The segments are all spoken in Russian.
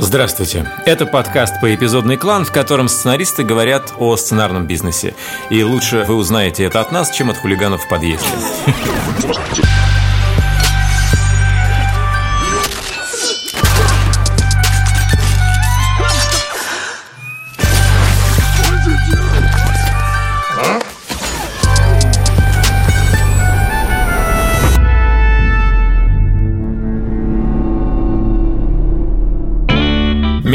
Здравствуйте. Это подкаст по эпизодный клан, в котором сценаристы говорят о сценарном бизнесе. И лучше вы узнаете это от нас, чем от хулиганов в подъезде.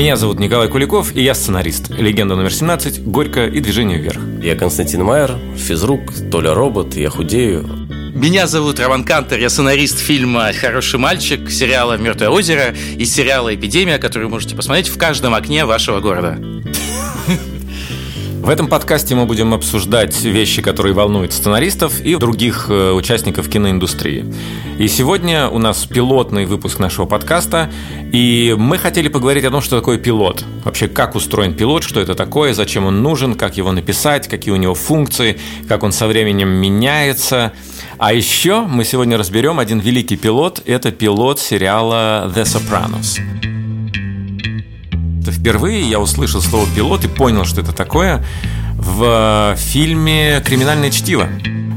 Меня зовут Николай Куликов, и я сценарист. Легенда номер 17, Горько и Движение вверх. Я Константин Майер, физрук, Толя робот, я худею. Меня зовут Роман Кантер, я сценарист фильма «Хороший мальчик», сериала «Мертвое озеро» и сериала «Эпидемия», который вы можете посмотреть в каждом окне вашего города. В этом подкасте мы будем обсуждать вещи, которые волнуют сценаристов и других э, участников киноиндустрии. И сегодня у нас пилотный выпуск нашего подкаста, и мы хотели поговорить о том, что такое пилот. Вообще, как устроен пилот, что это такое, зачем он нужен, как его написать, какие у него функции, как он со временем меняется. А еще мы сегодня разберем один великий пилот. Это пилот сериала «The Sopranos». Впервые я услышал слово «пилот» и понял, что это такое в фильме «Криминальное чтиво».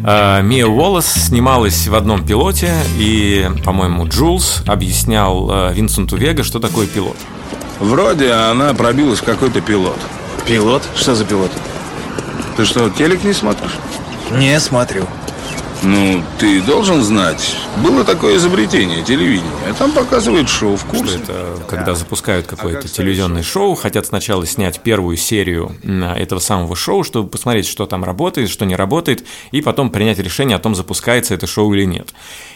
А, Мия Уоллес снималась в одном пилоте, и, по-моему, Джулс объяснял а, Винсенту Вега, что такое пилот. Вроде она пробилась в какой-то пилот. Пилот? Что за пилот? Ты что, телек не смотришь? Не смотрю. Ну, ты должен знать. Было такое изобретение телевидения. Там показывают шоу в курсе. Что это когда запускают какое-то телевизионное шоу, хотят сначала снять первую серию этого самого шоу, чтобы посмотреть, что там работает, что не работает, и потом принять решение о том, запускается это шоу или нет.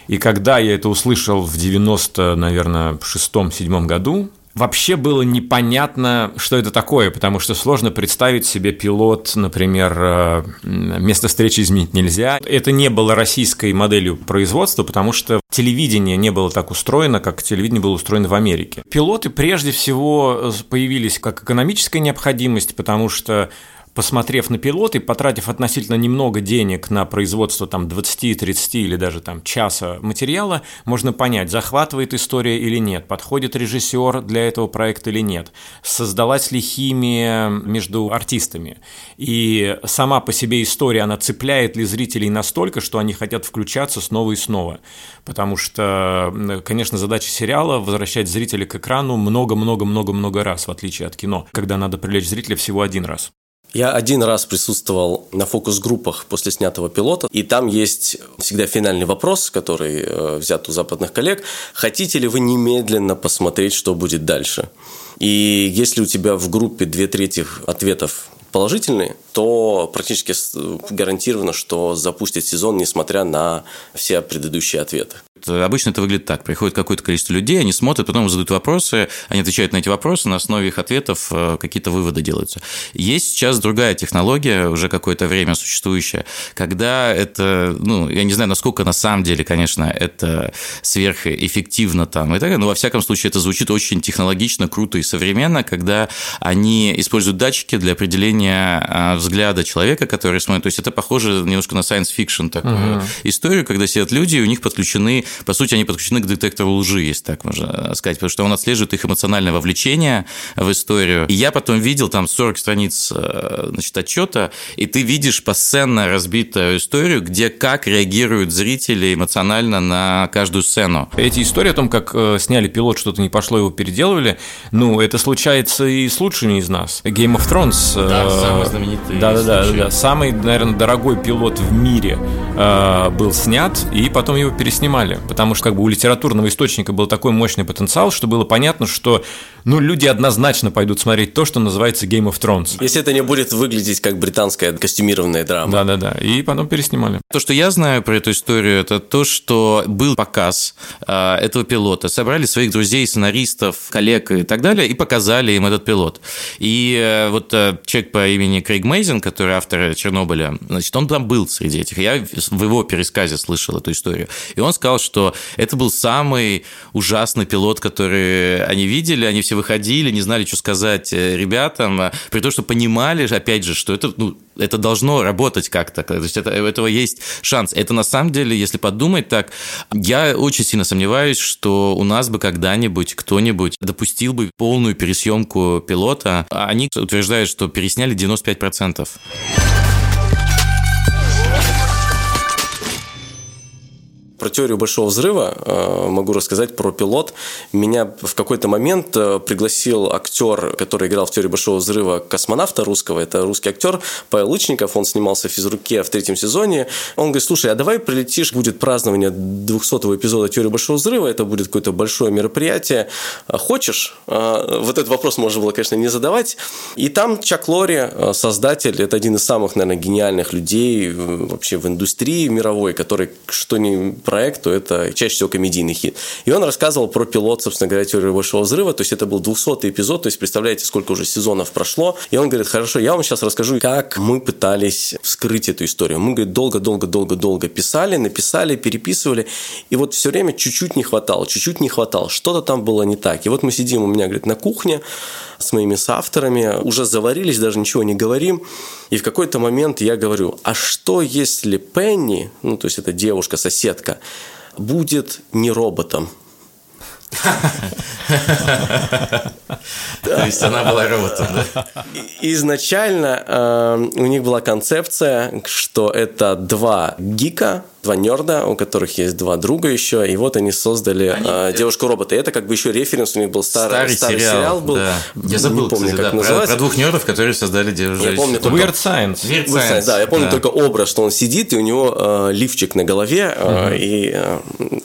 И когда я это услышал в 90, наверное, шестом-седьмом году, Вообще было непонятно, что это такое, потому что сложно представить себе пилот, например, э, место встречи изменить нельзя. Это не было российской моделью производства, потому что телевидение не было так устроено, как телевидение было устроено в Америке. Пилоты прежде всего появились как экономическая необходимость, потому что посмотрев на пилот и потратив относительно немного денег на производство там 20, 30 или даже там часа материала, можно понять, захватывает история или нет, подходит режиссер для этого проекта или нет, создалась ли химия между артистами. И сама по себе история, она цепляет ли зрителей настолько, что они хотят включаться снова и снова. Потому что, конечно, задача сериала – возвращать зрителя к экрану много-много-много-много раз, в отличие от кино, когда надо привлечь зрителя всего один раз. Я один раз присутствовал на фокус-группах после снятого пилота, и там есть всегда финальный вопрос, который э, взят у западных коллег. Хотите ли вы немедленно посмотреть, что будет дальше? И если у тебя в группе две трети ответов положительные, то практически гарантировано, что запустят сезон, несмотря на все предыдущие ответы. Обычно это выглядит так. Приходит какое-то количество людей, они смотрят, потом задают вопросы, они отвечают на эти вопросы, на основе их ответов э, какие-то выводы делаются. Есть сейчас другая технология, уже какое-то время существующая, когда это, ну, я не знаю, насколько на самом деле, конечно, это сверхэффективно там и так далее, но во всяком случае это звучит очень технологично, круто и современно, когда они используют датчики для определения а, взгляда человека, который смотрит. То есть это похоже немножко на science fiction такую uh-huh. историю, когда сидят люди, и у них подключены по сути, они подключены к детектору лжи, если так можно сказать, потому что он отслеживает их эмоциональное вовлечение в историю. И я потом видел там 40 страниц э, значит, отчета, и ты видишь посценно разбитую историю, где как реагируют зрители эмоционально на каждую сцену. Эти истории о том, как э, сняли пилот, что-то не пошло, его переделывали, ну, это случается и с лучшими из нас. Game of Thrones. Э, да, самый знаменитый. Да, да, да, да. Самый, наверное, дорогой пилот в мире э, был снят, и потом его переснимали потому что как бы у литературного источника был такой мощный потенциал, что было понятно, что ну, люди однозначно пойдут смотреть то, что называется Game of Thrones. Если это не будет выглядеть как британская костюмированная драма. Да-да-да, и потом переснимали. То, что я знаю про эту историю, это то, что был показ э, этого пилота, собрали своих друзей, сценаристов, коллег и так далее, и показали им этот пилот. И э, вот э, человек по имени Крейг Мейзен, который автор Чернобыля, значит, он там был среди этих. Я в его пересказе слышал эту историю. И он сказал, что это был самый ужасный пилот, который они видели, они все выходили, не знали, что сказать э, ребятам, при том, что понимали, опять же, что это ну, это должно работать как-то, то есть это, у этого есть шанс. Это на самом деле, если подумать так, я очень сильно сомневаюсь, что у нас бы когда-нибудь кто-нибудь допустил бы полную пересъемку пилота. Они утверждают, что пересняли 95%. Про теорию большого взрыва э, могу рассказать про пилот. Меня в какой-то момент э, пригласил актер, который играл в теории большого взрыва космонавта русского. Это русский актер Павел Лычников. Он снимался в физруке в третьем сезоне. Он говорит, слушай, а давай прилетишь, будет празднование 200-го эпизода теории большого взрыва. Это будет какое-то большое мероприятие. А хочешь? А, вот этот вопрос можно было, конечно, не задавать. И там Чак Лори, э, создатель, это один из самых, наверное, гениальных людей вообще в индустрии мировой, который что ни проект, то это чаще всего комедийный хит. И он рассказывал про пилот, собственно говоря, теории большого взрыва. То есть это был 200 эпизод, то есть представляете, сколько уже сезонов прошло. И он говорит, хорошо, я вам сейчас расскажу, как мы пытались вскрыть эту историю. Мы, говорит, долго-долго-долго-долго писали, написали, переписывали. И вот все время чуть-чуть не хватало, чуть-чуть не хватало. Что-то там было не так. И вот мы сидим у меня, говорит, на кухне с моими соавторами, уже заварились, даже ничего не говорим. И в какой-то момент я говорю, а что если Пенни, ну то есть это девушка-соседка, будет не роботом? То есть она была роботом, да? Изначально э, у них была концепция, что это два гика, два нерда, у которых есть два друга еще, и вот они создали они... э, девушку-робота. И это как бы еще референс, у них был старый, старый, старый сериал, сериал был. Да. Я забыл, не помню, кстати, как да, называется. Про, про двух нердов, которые создали девушку. Я помню только... Weird Science. Weird Weird Science, да, я помню да. только образ, что он сидит, и у него э, лифчик на голове, э, Мгм. и э,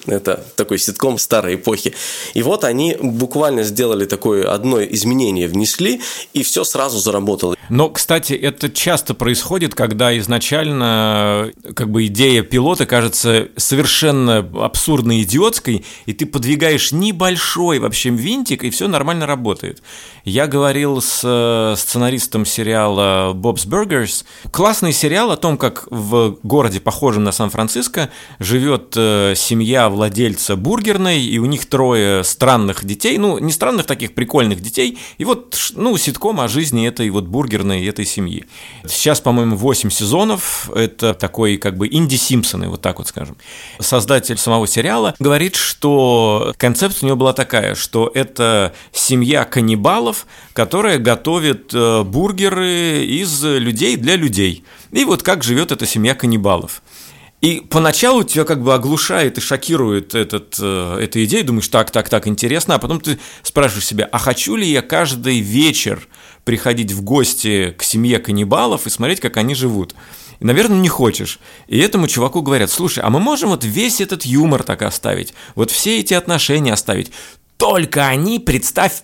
это такой ситком старой эпохи. И вот они буквально сделали такое одно изменение, внесли, и все сразу заработало. Но, кстати, это часто происходит, когда изначально как бы идея пилота кажется совершенно абсурдно идиотской, и ты подвигаешь небольшой вообще винтик, и все нормально работает. Я говорил с э, сценаристом сериала Bob's Burgers. Классный сериал о том, как в городе, похожем на Сан-Франциско, живет э, семья владельца бургерной, и у них трое странных детей, ну, не странных таких прикольных детей, и вот, ну, ситком о жизни этой вот бургерной, этой семьи. Сейчас, по-моему, 8 сезонов, это такой как бы инди-Симпсоны, вот так вот скажем. Создатель самого сериала говорит, что концепция у него была такая, что это семья каннибалов, которая готовит э, бургеры из людей для людей. И вот как живет эта семья каннибалов. И поначалу тебя как бы оглушает и шокирует этот, э, эта идея, думаешь, так, так, так, интересно, а потом ты спрашиваешь себя, а хочу ли я каждый вечер приходить в гости к семье каннибалов и смотреть, как они живут? И, наверное, не хочешь. И этому чуваку говорят, слушай, а мы можем вот весь этот юмор так оставить, вот все эти отношения оставить, только они, представь,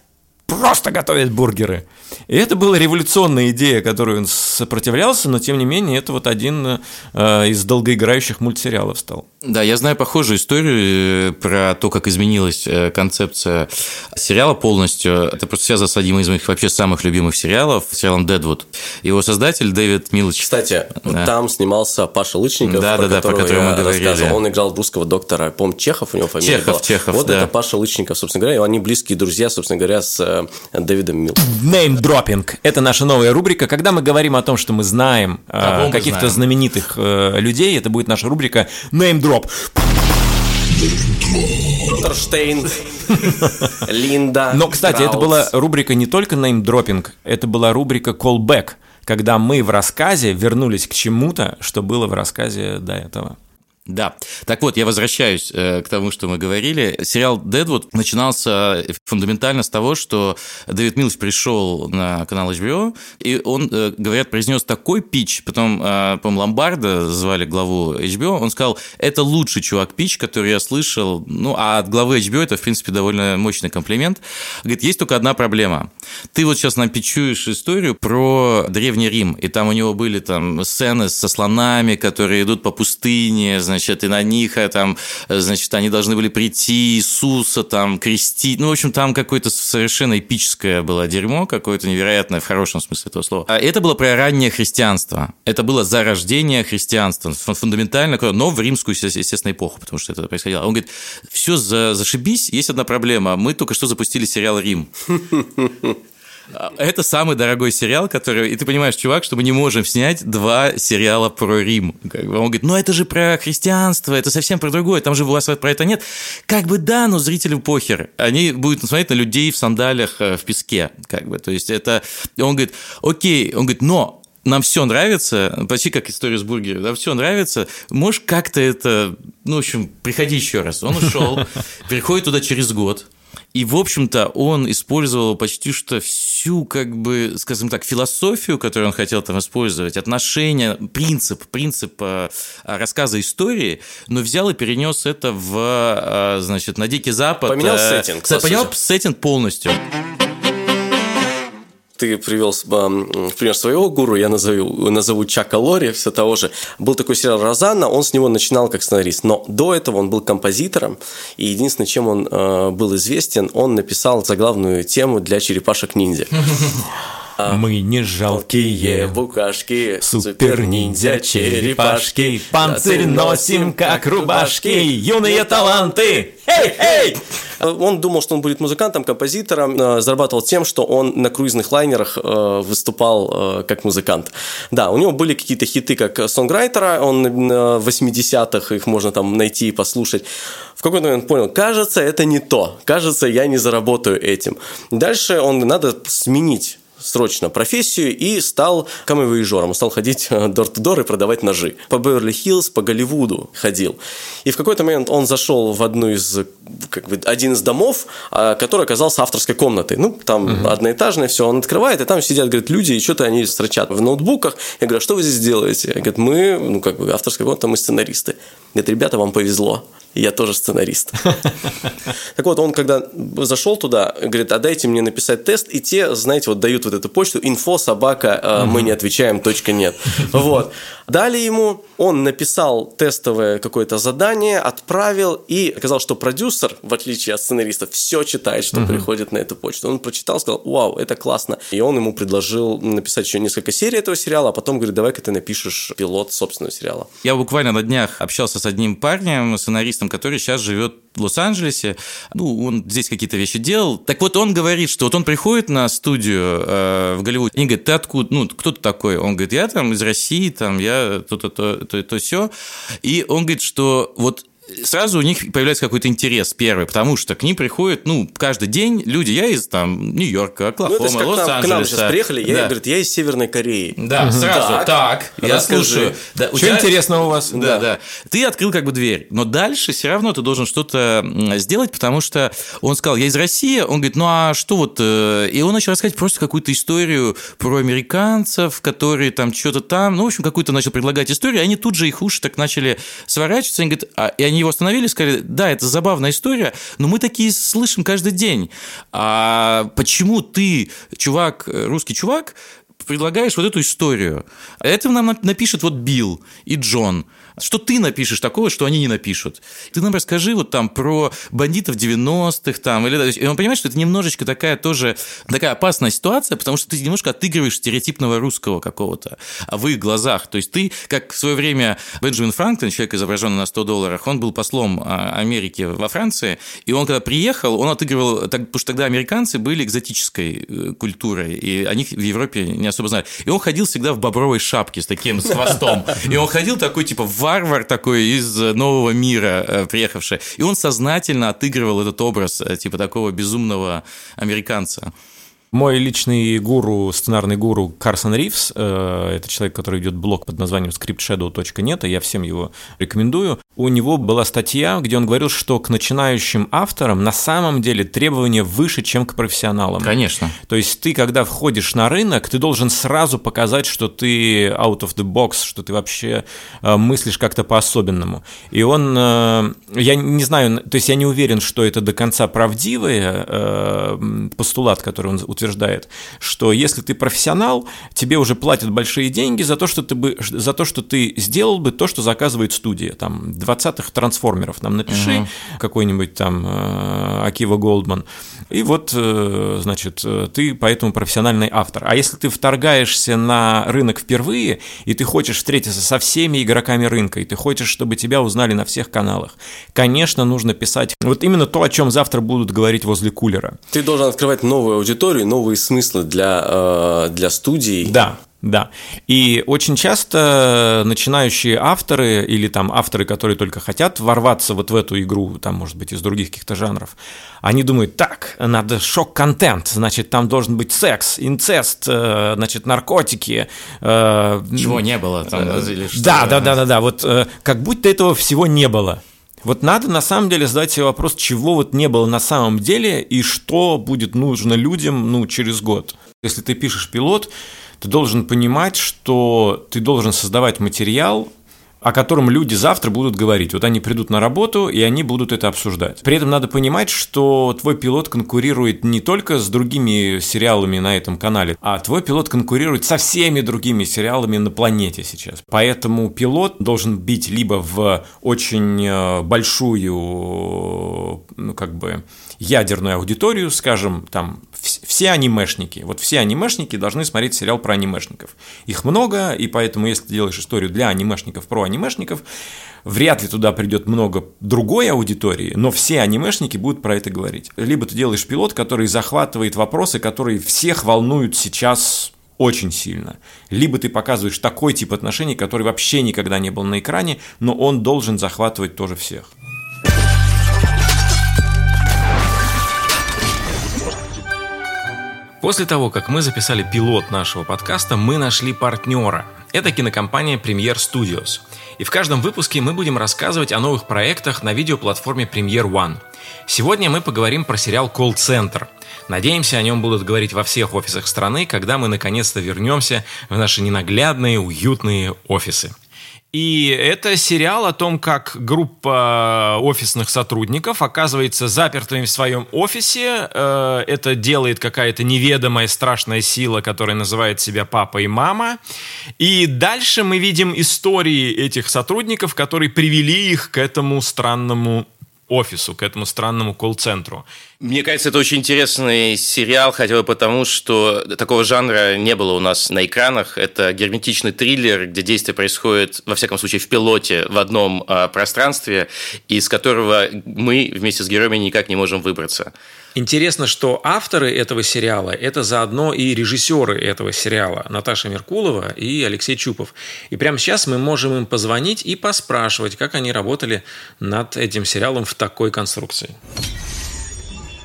просто готовят бургеры. И это была революционная идея, которую он сопротивлялся, но тем не менее это вот один э, из долгоиграющих мультсериалов стал. Да, я знаю похожую историю э, про то, как изменилась э, концепция сериала полностью. Это просто связано с одним из моих вообще самых любимых сериалов, сериалом «Дедвуд». Его создатель Дэвид Милоч. Кстати, Да. там снимался Паша Лычников, Да, про да, да, про которого которого я мы говорили. рассказывал. Он играл русского доктора, помню, Чехов у него фамилия Чехов, была. Чехов, Вот да. это Паша Лычников, собственно говоря, и они близкие друзья, собственно говоря, с Дэвидом Милл. Неймдропинг – это наша новая рубрика. Когда мы говорим о том, что мы знаем э, каких-то знаем? знаменитых э, людей, это будет наша рубрика Неймдроп. Торштейн, Линда. Но, кстати, это Краус. была рубрика не только неймдропинг, это была рубрика callback, когда мы в рассказе вернулись к чему-то, что было в рассказе до этого. Да. Так вот, я возвращаюсь э, к тому, что мы говорили. Сериал «Дедвуд» начинался фундаментально с того, что Дэвид Милч пришел на канал HBO, и он, э, говорят, произнес такой пич, потом, э, по-моему, Ломбарда звали главу HBO, он сказал, это лучший чувак пич, который я слышал, ну, а от главы HBO это, в принципе, довольно мощный комплимент. Говорит, есть только одна проблема. Ты вот сейчас нам пичуешь историю про Древний Рим, и там у него были там сцены со слонами, которые идут по пустыне, значит, и на них а, там, э, значит, они должны были прийти Иисуса там крестить. Ну, в общем, там какое-то совершенно эпическое было дерьмо, какое-то невероятное в хорошем смысле этого слова. А это было про раннее христианство. Это было зарождение христианства, фун- фундаментально, но в римскую, есте- естественно, эпоху, потому что это происходило. Он говорит, все за, зашибись, есть одна проблема. Мы только что запустили сериал «Рим». Это самый дорогой сериал, который... И ты понимаешь, чувак, что мы не можем снять два сериала про Рим. Как бы он говорит, ну это же про христианство, это совсем про другое, там же у вас про это нет. Как бы да, но зрителю похер. Они будут смотреть на людей в сандалях э, в песке. Как бы. То есть это... Он говорит, окей, он говорит, но нам все нравится, почти как история с бургером, нам все нравится, можешь как-то это, ну, в общем, приходи еще раз. Он ушел, приходит туда через год, и, в общем-то, он использовал почти что всю, как бы, скажем так, философию, которую он хотел там использовать, отношения, принцип, принцип э, рассказа истории, но взял и перенес это в, э, значит, на Дикий Запад. Поменял э, сеттинг. Поменял сеттинг полностью ты привел в пример своего гуру, я назову, назову Чака Лори, все того же. Был такой сериал «Розанна», он с него начинал как сценарист, но до этого он был композитором, и единственное, чем он э, был известен, он написал заглавную тему для «Черепашек-ниндзя». А, Мы не жалкие. букашки, супер-ниндзя, черепашки, панцирь носим, как рубашки, юные таланты, эй-эй! Он думал, что он будет музыкантом, композитором, э, зарабатывал тем, что он на круизных лайнерах э, выступал э, как музыкант. Да, у него были какие-то хиты как сонграйтера, он в 80-х их можно там найти и послушать. В какой-то момент понял, кажется, это не то, кажется, я не заработаю этим. Дальше он надо сменить срочно профессию и стал камевоежором. Стал ходить дор-то-дор и продавать ножи. По Беверли-Хиллз, по Голливуду ходил. И в какой-то момент он зашел в одну из, как бы, один из домов, а, который оказался авторской комнатой. Ну, там угу. одноэтажное все. Он открывает, и там сидят, говорит, люди, и что-то они строчат в ноутбуках. Я говорю, а что вы здесь делаете? Говорит, мы, ну, как бы, авторская комната, мы сценаристы. Говорит, ребята, вам повезло я тоже сценарист. Так вот, он когда зашел туда, говорит, а дайте мне написать тест, и те, знаете, вот дают вот эту почту, инфо, собака, э, мы не отвечаем, точка нет. Вот. Дали ему, он написал тестовое какое-то задание, отправил, и оказалось, что продюсер, в отличие от сценаристов, все читает, что приходит на эту почту. Он прочитал, сказал, вау, это классно. И он ему предложил написать еще несколько серий этого сериала, а потом говорит, давай-ка ты напишешь пилот собственного сериала. Я буквально на днях общался с одним парнем, сценаристом, журналистом, который сейчас живет в Лос-Анджелесе. Ну, он здесь какие-то вещи делал. Так вот, он говорит, что вот он приходит на студию э, в Голливуд, и говорит, ты откуда, ну, кто ты такой? Он говорит, я там из России, там, я то-то, то-то, то, все. И он говорит, что вот сразу у них появляется какой-то интерес первый, потому что к ним приходят, ну, каждый день люди, я из там Нью-Йорка, Оклахома, ну, Лос-Анджелеса. К нам сейчас приехали, я да. говорит, я из Северной Кореи. Да, сразу, так, так я расскажи. слушаю. Да, Что тебя... интересного у вас? Да, да, да. Ты открыл как бы дверь, но дальше все равно ты должен что-то сделать, потому что он сказал, я из России, он говорит, ну, а что вот... Э, и он начал рассказывать просто какую-то историю про американцев, которые там что-то там, ну, в общем, какую-то начал предлагать историю, и они тут же их уши так начали сворачиваться, они говорят, а, и они его остановили и сказали, да, это забавная история, но мы такие слышим каждый день. А почему ты, чувак, русский чувак, предлагаешь вот эту историю? Это нам напишет вот Билл и Джон – что ты напишешь такого, что они не напишут? Ты нам расскажи вот там про бандитов 90-х там, или... И он понимает, что это немножечко такая тоже такая опасная ситуация, потому что ты немножко отыгрываешь стереотипного русского какого-то а в их глазах. То есть ты, как в свое время Бенджамин Франклин, человек, изображенный на 100 долларах, он был послом а, Америки во Франции, и он когда приехал, он отыгрывал, потому что тогда американцы были экзотической э, культурой, и о них в Европе не особо знали. И он ходил всегда в бобровой шапке с таким, с хвостом. И он ходил такой, типа, в варвар такой из нового мира э, приехавший. И он сознательно отыгрывал этот образ э, типа такого безумного американца. Мой личный гуру, сценарный гуру Карсон Ривз, э, это человек, который ведет блог под названием scriptshadow.net, и я всем его рекомендую. У него была статья, где он говорил, что к начинающим авторам на самом деле требования выше, чем к профессионалам. Конечно. То есть ты, когда входишь на рынок, ты должен сразу показать, что ты out of the box, что ты вообще э, мыслишь как-то по-особенному. И он, э, я не знаю, то есть я не уверен, что это до конца правдивый э, постулат, который он утверждает, утверждает, что если ты профессионал, тебе уже платят большие деньги за то, что ты, бы, за то, что ты сделал бы то, что заказывает студия. Там 20-х трансформеров нам напиши, угу. какой-нибудь там э, Акива Голдман. И вот, э, значит, э, ты поэтому профессиональный автор. А если ты вторгаешься на рынок впервые, и ты хочешь встретиться со всеми игроками рынка, и ты хочешь, чтобы тебя узнали на всех каналах, конечно, нужно писать вот именно то, о чем завтра будут говорить возле кулера. Ты должен открывать новую аудиторию, новые смыслы для, э, для студий. Да, да. И очень часто начинающие авторы или там авторы, которые только хотят ворваться вот в эту игру, там, может быть, из других каких-то жанров, они думают, так, надо шок-контент, значит, там должен быть секс, инцест, э, значит, наркотики. Э, Чего не было там, или что? Да, да, да, да, да, вот как будто этого всего не было. Вот надо на самом деле задать себе вопрос, чего вот не было на самом деле и что будет нужно людям ну, через год. Если ты пишешь пилот, ты должен понимать, что ты должен создавать материал, о котором люди завтра будут говорить. Вот они придут на работу, и они будут это обсуждать. При этом надо понимать, что твой пилот конкурирует не только с другими сериалами на этом канале, а твой пилот конкурирует со всеми другими сериалами на планете сейчас. Поэтому пилот должен бить либо в очень э, большую, ну, как бы, ядерную аудиторию, скажем, там, все анимешники. Вот все анимешники должны смотреть сериал про анимешников. Их много, и поэтому, если ты делаешь историю для анимешников про анимешников, вряд ли туда придет много другой аудитории, но все анимешники будут про это говорить. Либо ты делаешь пилот, который захватывает вопросы, которые всех волнуют сейчас очень сильно. Либо ты показываешь такой тип отношений, который вообще никогда не был на экране, но он должен захватывать тоже всех. После того, как мы записали пилот нашего подкаста, мы нашли партнера. Это кинокомпания Premier Studios. И в каждом выпуске мы будем рассказывать о новых проектах на видеоплатформе Premier One. Сегодня мы поговорим про сериал Call Center. Надеемся, о нем будут говорить во всех офисах страны, когда мы наконец-то вернемся в наши ненаглядные, уютные офисы. И это сериал о том, как группа офисных сотрудников оказывается запертыми в своем офисе. Э, это делает какая-то неведомая страшная сила, которая называет себя папа и мама. И дальше мы видим истории этих сотрудников, которые привели их к этому странному офису, к этому странному колл-центру. Мне кажется, это очень интересный сериал, хотя бы потому, что такого жанра не было у нас на экранах. Это герметичный триллер, где действие происходит, во всяком случае, в пилоте в одном э, пространстве, из которого мы вместе с героями никак не можем выбраться. Интересно, что авторы этого сериала – это заодно и режиссеры этого сериала Наташа Меркулова и Алексей Чупов. И прямо сейчас мы можем им позвонить и поспрашивать, как они работали над этим сериалом в такой конструкции.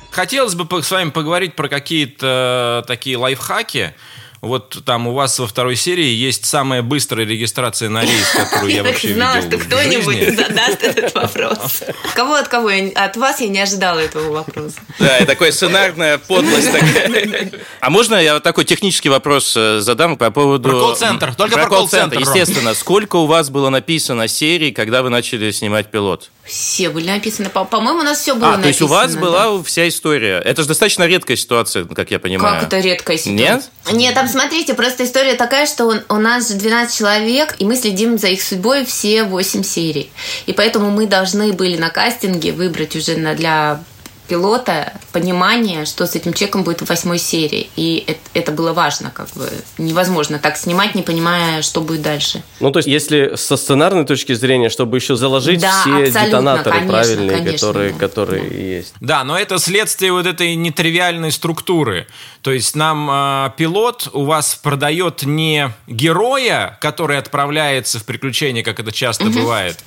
Хотелось бы с вами поговорить про какие-то такие лайфхаки, вот там у вас во второй серии есть самая быстрая регистрация на рейс, которую я вообще видел знала, что кто-нибудь задаст этот вопрос. Кого от кого? От вас я не ожидала этого вопроса. Да, и такая сценарная подлость такая. А можно я вот такой технический вопрос э, задам по поводу... Про колл-центр, только про колл-центр. Естественно, сколько у вас было написано серий, когда вы начали снимать пилот? Все были написаны. По-моему, у нас все было а, написано. то есть у вас да. была вся история. Это же достаточно редкая ситуация, как я понимаю. Как это редкая ситуация? Нет? Нет, там, смотрите, просто история такая, что он, у нас же 12 человек, и мы следим за их судьбой все 8 серий. И поэтому мы должны были на кастинге выбрать уже для пилота понимание, что с этим человеком будет в восьмой серии. И это, это было важно, как бы невозможно так снимать, не понимая, что будет дальше. Ну, то есть, если со сценарной точки зрения, чтобы еще заложить да, все детонаторы конечно, правильные, конечно, которые, да, которые да. есть. Да, но это следствие вот этой нетривиальной структуры. То есть нам э, пилот у вас продает не героя, который отправляется в приключения, как это часто угу. бывает,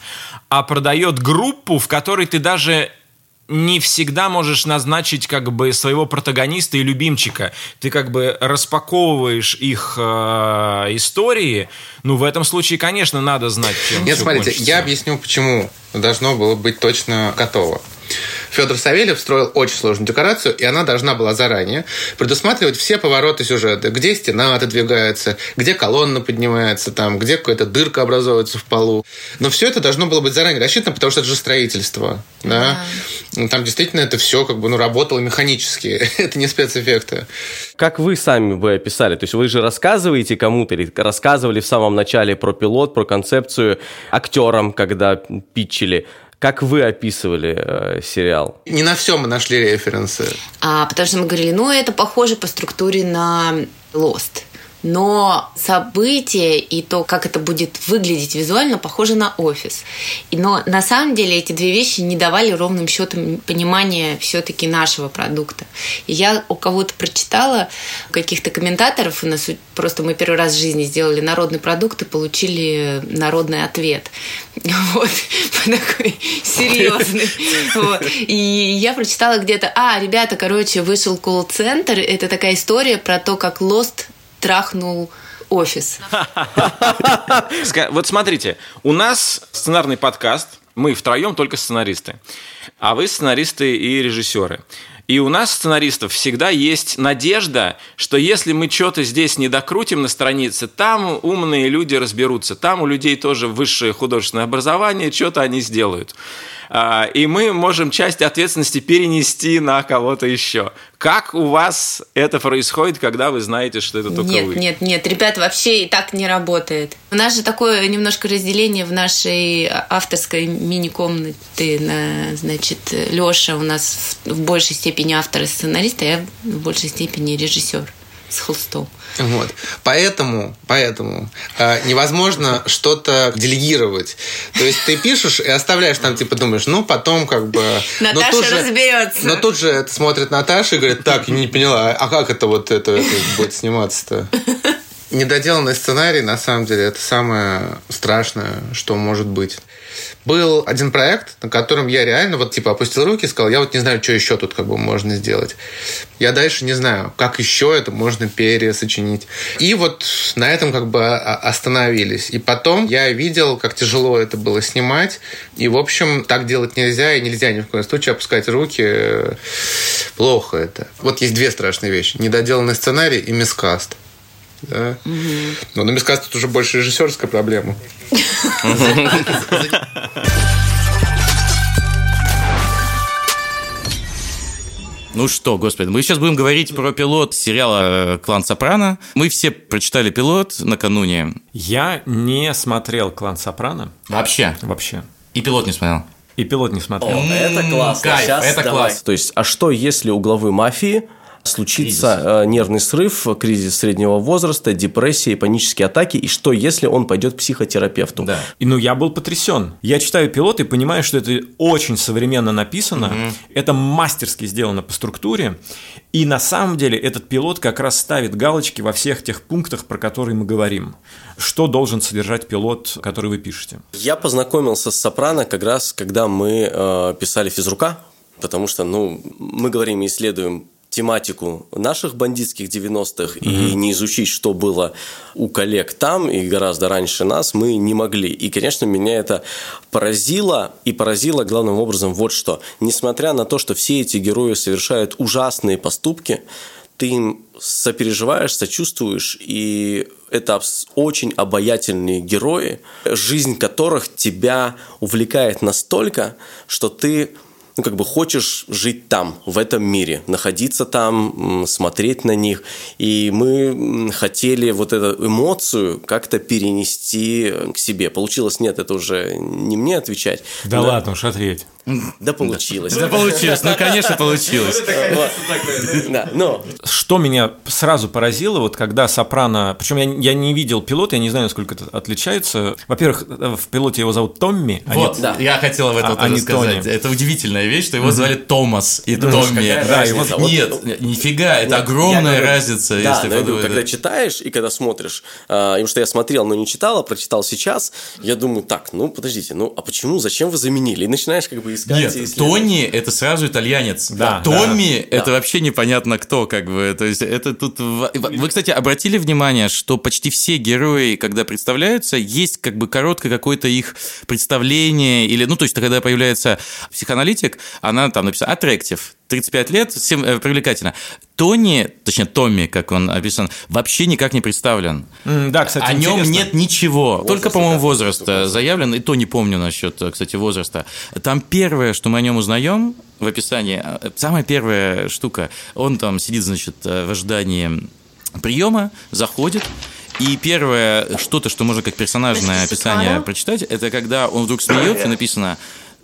а продает группу, в которой ты даже не всегда можешь назначить как бы своего протагониста и любимчика. Ты как бы распаковываешь их э, истории. Ну, в этом случае, конечно, надо знать, чем Нет, смотрите, кончится. я объясню, почему должно было быть точно готово. Федор Савельев строил очень сложную декорацию, и она должна была заранее предусматривать все повороты сюжета, где стена отодвигается, где колонна поднимается, там, где какая-то дырка образовывается в полу. Но все это должно было быть заранее рассчитано, потому что это же строительство. Да? Да. Там действительно это все как бы ну, работало механически. это не спецэффекты. Как вы сами бы описали? То есть вы же рассказываете кому-то или рассказывали в самом начале про пилот, про концепцию актерам, когда питчили. Как вы описывали э, сериал? Не на все мы нашли референсы. А, потому что мы говорили, ну, это похоже по структуре на Lost. Но событие и то, как это будет выглядеть визуально, похоже на офис. Но на самом деле эти две вещи не давали ровным счетом понимания все-таки нашего продукта. И я у кого-то прочитала, у каких-то комментаторов, у нас просто мы первый раз в жизни сделали народный продукт и получили народный ответ. Вот, такой серьезный. Вот. И я прочитала где-то, а, ребята, короче, вышел колл-центр, это такая история про то, как Lost трахнул офис. Вот смотрите, у нас сценарный подкаст, мы втроем только сценаристы, а вы сценаристы и режиссеры. И у нас, сценаристов, всегда есть надежда, что если мы что-то здесь не докрутим на странице, там умные люди разберутся, там у людей тоже высшее художественное образование, что-то они сделают. А, и мы можем часть ответственности перенести на кого-то еще. Как у вас это происходит, когда вы знаете, что это только нет, вы? Нет, нет, ребят, вообще и так не работает. У нас же такое немножко разделение в нашей авторской мини-комнате. Значит, Леша у нас в большей степени автор и сценарист, а я в большей степени режиссер с холстом. Вот. Поэтому, поэтому э, невозможно что-то делегировать. То есть ты пишешь и оставляешь там, типа, думаешь, ну, потом как бы... Наташа но тут же, разберется. Но тут же это смотрит Наташа и говорит, так, я не поняла, а как это вот это, это будет сниматься-то? Недоделанный сценарий, на самом деле, это самое страшное, что может быть. Был один проект, на котором я реально вот типа опустил руки и сказал, я вот не знаю, что еще тут как бы можно сделать. Я дальше не знаю, как еще это можно пересочинить. И вот на этом как бы остановились. И потом я видел, как тяжело это было снимать. И, в общем, так делать нельзя, и нельзя ни в коем случае опускать руки. Плохо это. Вот есть две страшные вещи. Недоделанный сценарий и мискаст. Да? Угу. Но на мискаст тут уже больше режиссерская проблема. Ну что, господи, мы сейчас будем говорить про пилот сериала «Клан Сопрано». Мы все прочитали пилот накануне. Я не смотрел «Клан Сопрано». Вообще? Вообще. И пилот не смотрел? И пилот не смотрел. О, это классно. Кайф, Сейчас это давай. класс. То есть, а что если у главы мафии случится кризис. нервный срыв, кризис среднего возраста, депрессия и панические атаки, и что, если он пойдет к психотерапевту? Да. И ну я был потрясен. Я читаю пилот и понимаю, что это очень современно написано, угу. это мастерски сделано по структуре, и на самом деле этот пилот как раз ставит галочки во всех тех пунктах, про которые мы говорим. Что должен содержать пилот, который вы пишете? Я познакомился с Сопрано как раз, когда мы э, писали физрука, потому что, ну, мы говорим и исследуем тематику наших бандитских 90-х mm-hmm. и не изучить, что было у коллег там и гораздо раньше нас, мы не могли. И, конечно, меня это поразило, и поразило главным образом вот что. Несмотря на то, что все эти герои совершают ужасные поступки, ты им сопереживаешь, сочувствуешь, и это очень обаятельные герои, жизнь которых тебя увлекает настолько, что ты ну, как бы хочешь жить там, в этом мире, находиться там, смотреть на них. И мы хотели вот эту эмоцию как-то перенести к себе. Получилось, нет, это уже не мне отвечать. Да но... ладно уж, ответь. Да получилось. Да получилось, ну, конечно, получилось. Но... Что меня сразу поразило, вот когда Сопрано... Причем я, не видел пилота, я не знаю, насколько это отличается. Во-первых, в пилоте его зовут Томми. А вот, да. я хотел об этом а, тоже сказать. Это удивительная вещь, что его звали Томас и Томми. Да, его. Нет, нифига, это огромная разница. Да, когда читаешь и когда смотришь, а, потому что я смотрел, но не читал, а прочитал сейчас, я думаю, так, ну, подождите, ну, а почему, зачем вы заменили? И начинаешь как бы искать. Нет, Тони это сразу итальянец. Да. Томми да. это да. вообще непонятно кто, как бы. То есть это тут. Вы, кстати, обратили внимание, что почти все герои, когда представляются, есть как бы короткое какое-то их представление или, ну, то есть, когда появляется психоаналитик, она там написана аттрактив, 35 лет, всем э, привлекательно. Тони, точнее Томми, как он описан, вообще никак не представлен. Mm, да, кстати, О нем нет ничего. Возраст, Только, по-моему, возраст да, заявлен, и то не помню насчет, кстати, возраста. Там первое, что мы о нем узнаем в описании, э, самая первая штука, он там сидит, значит, э, в ожидании приема, заходит, и первое что-то, что можно как персонажное описание прочитать, это когда он вдруг смеется, написано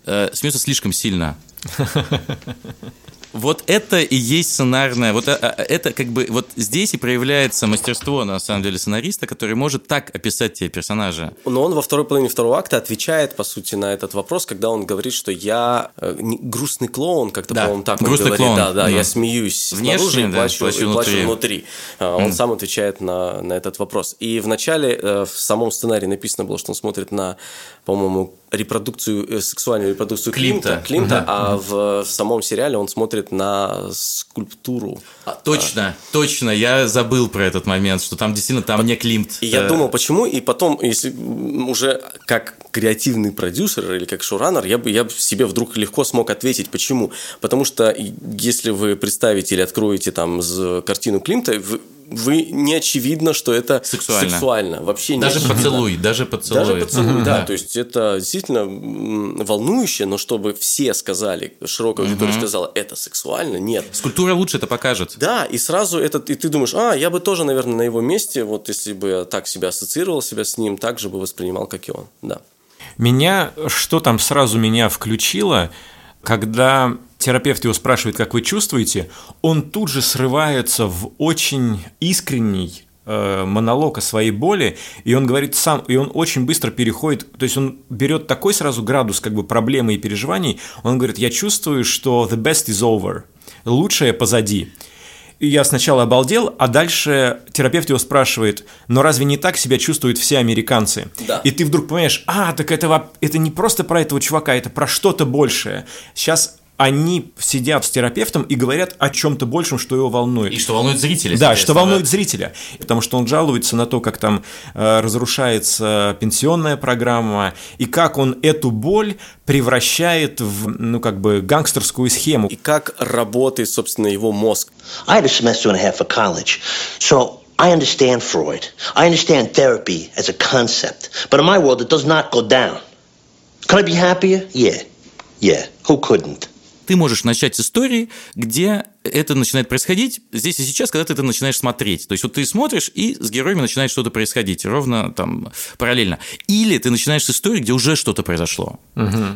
«смеется слишком сильно». Вот это и есть сценарное, вот а, а, это как бы, вот здесь и проявляется мастерство, на самом деле, сценариста, который может так описать тебе персонажа. Но он во второй половине второго акта отвечает, по сути, на этот вопрос, когда он говорит, что я э, грустный клоун, как-то, Да, по-моему, так он грустный говорит. клоун, Да, да, да. я смеюсь Внешне, снаружи и да, плачу, плачу и плачу внутри. внутри. А, Он сам отвечает на, на этот вопрос. И вначале э, в самом сценарии написано было, что он смотрит на, по-моему, репродукцию, э, сексуальную репродукцию Климта. Климта, Климта а в, в самом сериале он смотрит на скульптуру. А, точно, точно, я забыл про этот момент, что там действительно там не Климт. И я Э, думал, почему, и потом, если уже как креативный продюсер или как шоураннер, я бы, я бы себе вдруг легко смог ответить, почему. Потому что если вы представите или откроете там картину Климта, вы, вы не очевидно, что это Сексуально. сексуально. Вообще не Даже очевидно. поцелуй, даже поцелуй. Даже поцелуй, да. То есть это действительно волнующе, но чтобы все сказали, широкая аудитория сказала, это сексуально, нет. Скульптура лучше это покажет. Да, и сразу этот, и ты думаешь, а, я бы тоже, наверное, на его месте, вот если бы я так себя ассоциировал себя с ним, так же бы воспринимал, как и он, да. Меня, что там сразу меня включило, когда терапевт его спрашивает, как вы чувствуете, он тут же срывается в очень искренний э, монолог о своей боли, и он говорит сам, и он очень быстро переходит, то есть он берет такой сразу градус как бы проблемы и переживаний, он говорит, я чувствую, что the best is over, лучшее позади. И я сначала обалдел, а дальше терапевт его спрашивает, но разве не так себя чувствуют все американцы? Да. И ты вдруг понимаешь, а, так это, это не просто про этого чувака, это про что-то большее. Сейчас они сидят с терапевтом и говорят о чем-то большем, что его волнует. И что волнует зрителя. Да, что волнует зрителя. Потому что он жалуется на то, как там э, разрушается пенсионная программа, и как он эту боль превращает в, ну, как бы, гангстерскую схему. И как работает, собственно, его мозг. I had a semester and a half of college, so I understand Freud. I understand therapy as a concept. But in my world, it does not go down. Could I be happier? Yeah. Yeah. Who couldn't? Ты можешь начать с истории, где это начинает происходить здесь и сейчас, когда ты это начинаешь смотреть. То есть вот ты смотришь, и с героями начинает что-то происходить, ровно там параллельно. Или ты начинаешь с истории, где уже что-то произошло,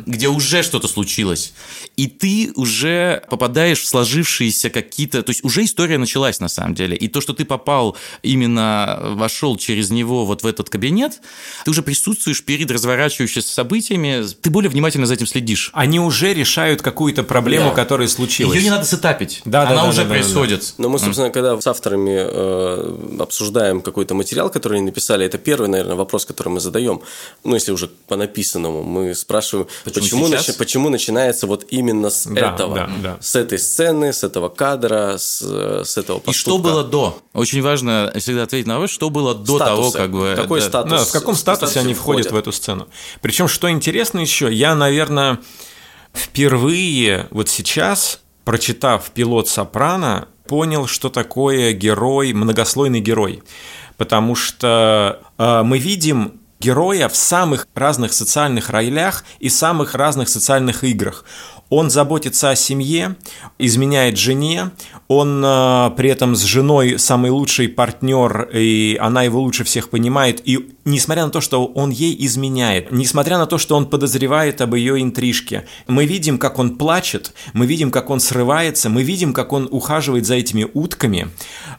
где уже что-то случилось, и ты уже попадаешь в сложившиеся какие-то... То есть уже история началась на самом деле. И то, что ты попал именно, вошел через него вот в этот кабинет, ты уже присутствуешь перед разворачивающимися событиями, ты более внимательно за этим следишь. Они уже решают какую-то проблему, Да. которая случилась. Ее не надо сетапить. Да, да, Она да, уже да, да, да. происходит. Но мы, собственно, когда с авторами э, обсуждаем какой-то материал, который они написали, это первый, наверное, вопрос, который мы задаем. Ну, если уже по написанному, мы спрашиваем, Почему почему, начи- почему начинается вот именно с Да, этого, да, да. с этой сцены, с этого кадра, с, э, с этого И поступка. что было до? Очень важно всегда ответить на вопрос, что было до Статусы. того, как бы... Какой да. статус? Да, в каком статусе они входят в эту сцену. Причем, что интересно еще, я, наверное, впервые вот сейчас, прочитав пилот Сопрано, понял, что такое герой, многослойный герой. Потому что э, мы видим героя в самых разных социальных ролях и самых разных социальных играх. Он заботится о семье, изменяет жене, он э, при этом с женой самый лучший партнер, и она его лучше всех понимает. И несмотря на то, что он ей изменяет, несмотря на то, что он подозревает об ее интрижке, мы видим, как он плачет, мы видим, как он срывается, мы видим, как он ухаживает за этими утками,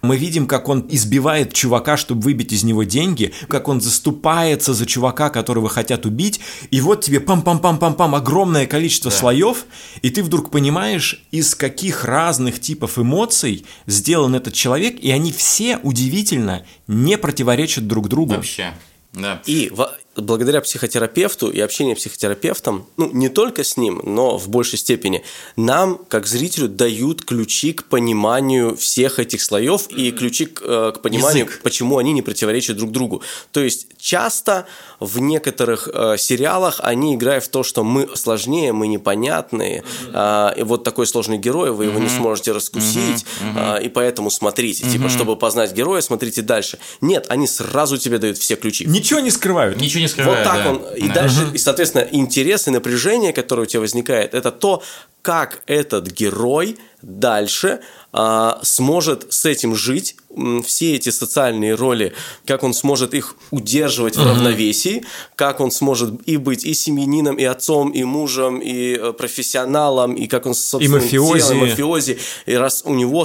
мы видим, как он избивает чувака, чтобы выбить из него деньги, как он заступается за чувака, которого хотят убить, и вот тебе пам-пам-пам-пам-пам огромное количество слоев, и ты вдруг понимаешь, из каких разных типов эмоций сделан этот человек, и они все удивительно не противоречат друг другу. Вообще, да. И благодаря психотерапевту и общению с психотерапевтом, ну, не только с ним, но в большей степени, нам, как зрителю, дают ключи к пониманию всех этих слоев и ключи к, э, к пониманию, Язык. почему они не противоречат друг другу. То есть часто в некоторых э, сериалах они играют в то, что мы сложнее, мы непонятные, а, и вот такой сложный герой, вы его не сможете раскусить, а, и поэтому смотрите, типа, чтобы познать героя, смотрите дальше. Нет, они сразу тебе дают все ключи. Ничего не скрывают. Ничего не Вот скрывает, так да. он. И Да. дальше, и, соответственно, интерес и напряжение, которое у тебя возникает, это то, как этот герой дальше а, сможет с этим жить, все эти социальные роли, как он сможет их удерживать в равновесии, как он сможет и быть и семьянином, и отцом, и мужем, и э, профессионалом, и как он, собственно, И мафиози. делом, и мафиози, и раз у него,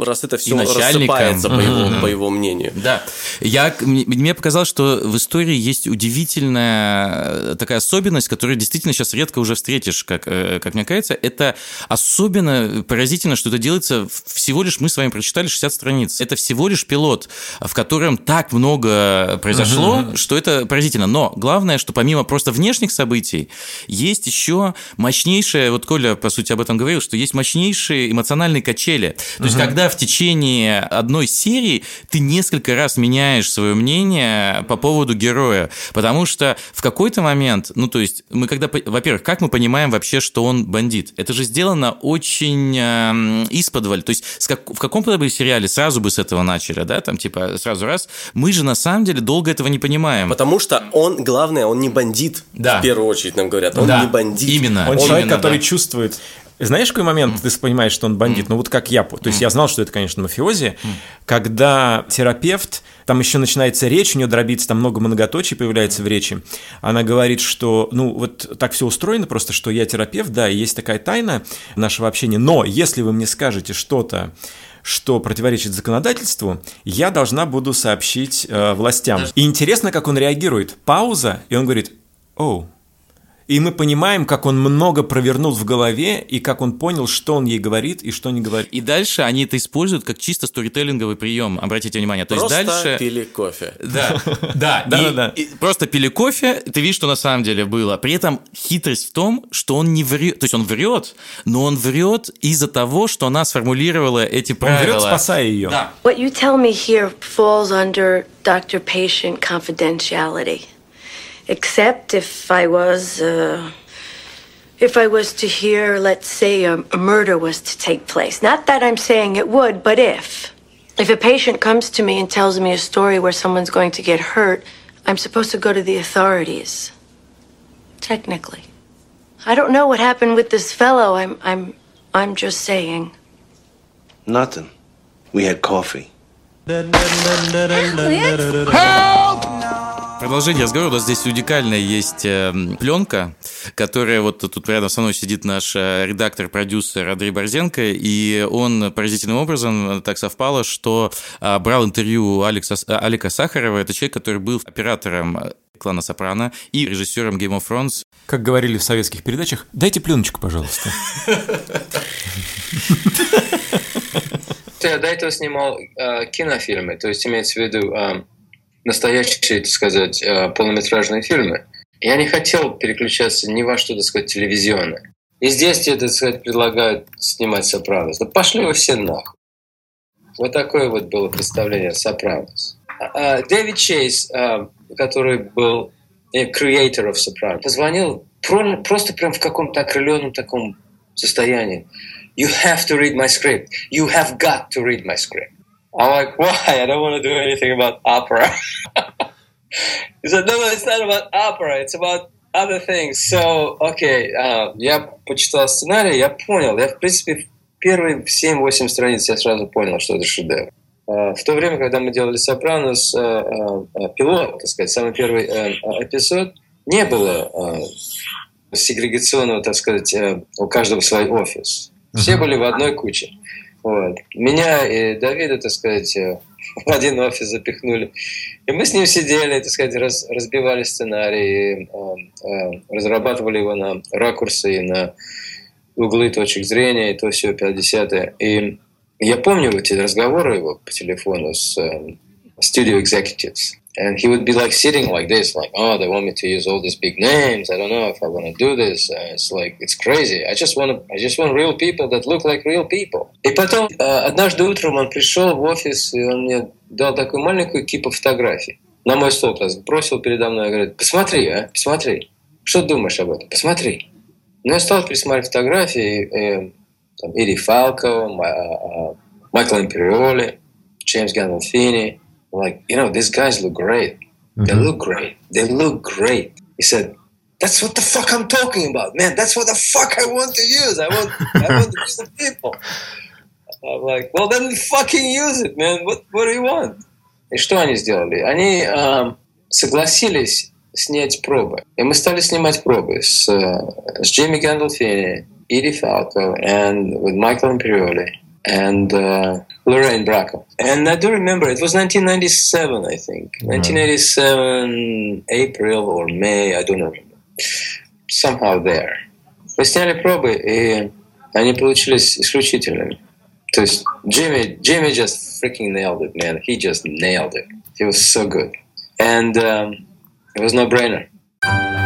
раз это все рассыпается, по его, по его мнению. Да. Я, мне, мне показалось, что в истории есть удивительная э, такая особенность, которую действительно сейчас редко уже встретишь, как, э, как мне кажется. Это особенно поразительно, что это делается всего лишь, мы с вами прочитали 60 страниц. Это всего лишь пилот, в котором так много произошло, что это поразительно. Но главное, что помимо просто внешних событий, есть еще мощнейшее, вот Коля, по сути, об этом говорил, что есть мощнейшие эмоциональные качели. То есть, когда в течение одной серии ты несколько раз меняешь свое мнение по поводу героя, потому что в какой-то момент, ну, то есть, мы когда, во-первых, как мы понимаем вообще, что он бандит? Это же сделано очень эм, исподволь, то есть, с как- в каком-то бы сериале сразу бы с этого начали, да, там, типа, сразу раз. Мы же, на самом деле, долго этого не понимаем. Потому что он, главное, он не бандит, Да. в первую очередь нам говорят. Он Да, не бандит. именно. Он Именно, человек, который да. чувствует. Знаешь, какой момент ты понимаешь, что он бандит? Ну, вот как я. То есть я знал, что это, конечно, мафиози. Когда терапевт, там еще начинается речь, у нее дробится, там много многоточий появляется в речи. Она говорит, что, ну, вот так все устроено просто, что я терапевт, да, и есть такая тайна нашего общения. Но если вы мне скажете что-то, что противоречит законодательству, я должна буду сообщить э, властям. И интересно, как он реагирует. Пауза, и он говорит, оу, и мы понимаем, как он много провернул в голове, и как он понял, что он ей говорит и что не говорит. И дальше они это используют как чисто сторителлинговый прием, обратите внимание. То Просто есть дальше... пили кофе. Да, да, Да, да, просто пили кофе, ты видишь, что на самом деле было. При этом хитрость в том, что он не врет, то есть он врет, но он врет из-за того, что она сформулировала эти Он правила. врет, спасая ее. Да. What you tell me here falls under doctor patient confidentiality. Except if I was, uh, if I was to hear, let's say, a, a murder was to take place. Not that I'm saying it would, but if. If a patient comes to me and tells me a story where someone's going to get hurt, I'm supposed to go to the authorities. Technically. I don't know what happened with this fellow. I'm, I'm, I'm just saying. Nothing. We had coffee. Продолжение разговора. У нас здесь уникальная есть э, пленка, которая вот тут рядом со мной сидит наш э, редактор-продюсер Андрей Борзенко, и он поразительным образом э, так совпало, что брал интервью Алекса, Алика Сахарова. Это человек, который был оператором клана Сопрано и режиссером Game of Thrones. Как говорили в советских передачах, дайте пленочку, пожалуйста. Я до этого снимал кинофильмы, то есть имеется в виду настоящие, так сказать, э, полнометражные фильмы. Я не хотел переключаться ни во что, так сказать, телевизионное. И здесь тебе, так сказать, предлагают снимать «Сопранос». Да пошли вы все нахуй. Вот такое вот было представление «Сопранос». А, а, Дэвид Чейз, э, который был э, creator of «Сопранос», позвонил про- просто прям в каком-то окрыленном таком состоянии. You have to read my script. You have got to read my script. I'm like, why? I don't want to do anything about opera. he said, no, no, it's not about opera. It's about other things. So, okay, uh, я почитал сценарий, я понял. Я, в принципе, первые 7-8 страниц я сразу понял, что это шедевр. Uh, в то время, когда мы делали «Сопранос», uh, пилот, так сказать, самый первый эпизод, не было сегрегационного, так сказать, у каждого свой офис. Все были в одной куче. Вот. Меня и Давида, так сказать, в один офис запихнули. И мы с ним сидели, так сказать, раз, разбивали сценарий, э, э, разрабатывали его на ракурсы и на углы точек зрения, и то все 50 И я помню эти разговоры его по телефону с э, studio executives. And he would be like sitting like this, like, oh, they want me to use all these big names. I don't know if I want to do this. Uh, it's like, it's crazy. I just want I just want real people that look like real people. И потом, э, однажды утром он пришел в офис, и он мне дал такую маленькую кипу фотографий. На мой стол бросил передо мной говорит, посмотри, а, посмотри. Что думаешь об этом? Посмотри. Ну, я стал пересматривать фотографии. э, там, Ири Фалко, Ма- э, Майкл Империоли, Джеймс Гандолфини. Like, you know, these guys look great. They look great. They look great. He said, That's what the fuck I'm talking about, man. That's what the fuck I want to use. I want, I want to use the people. I'm like, well, then fucking use it, man. What, what do you want? И что они сделали? Они э, согласились снять пробы. И мы стали снимать пробы с, с Джейми Гандолфини, Иди Фалко, and with Michael Imperioli, and uh, Lorraine Bracco. And I do remember it was 1997, I think. 1987, April or May, I don't remember. Somehow there. Мы сняли пробы, и они получились исключительными. То есть Jimmy, Jimmy just freaking nailed it, man. He just nailed it. He was so good. And um, it was no-brainer.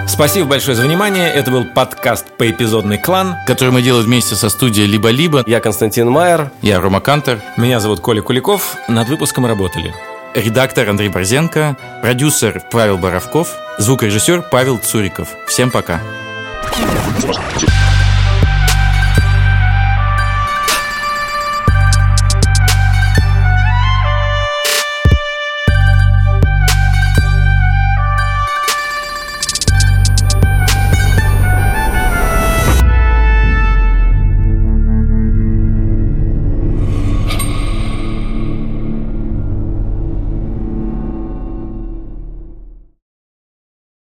Спасибо большое за внимание. Это был подкаст «Поэпизодный клан», который мы делаем вместе со студией «Либо-либо». Я Константин Майер. Я Рома Кантер. Меня зовут Коля Куликов. Над выпуском работали редактор Андрей Борзенко, продюсер Павел Боровков, звукорежиссер Павел Цуриков. Всем. Пока.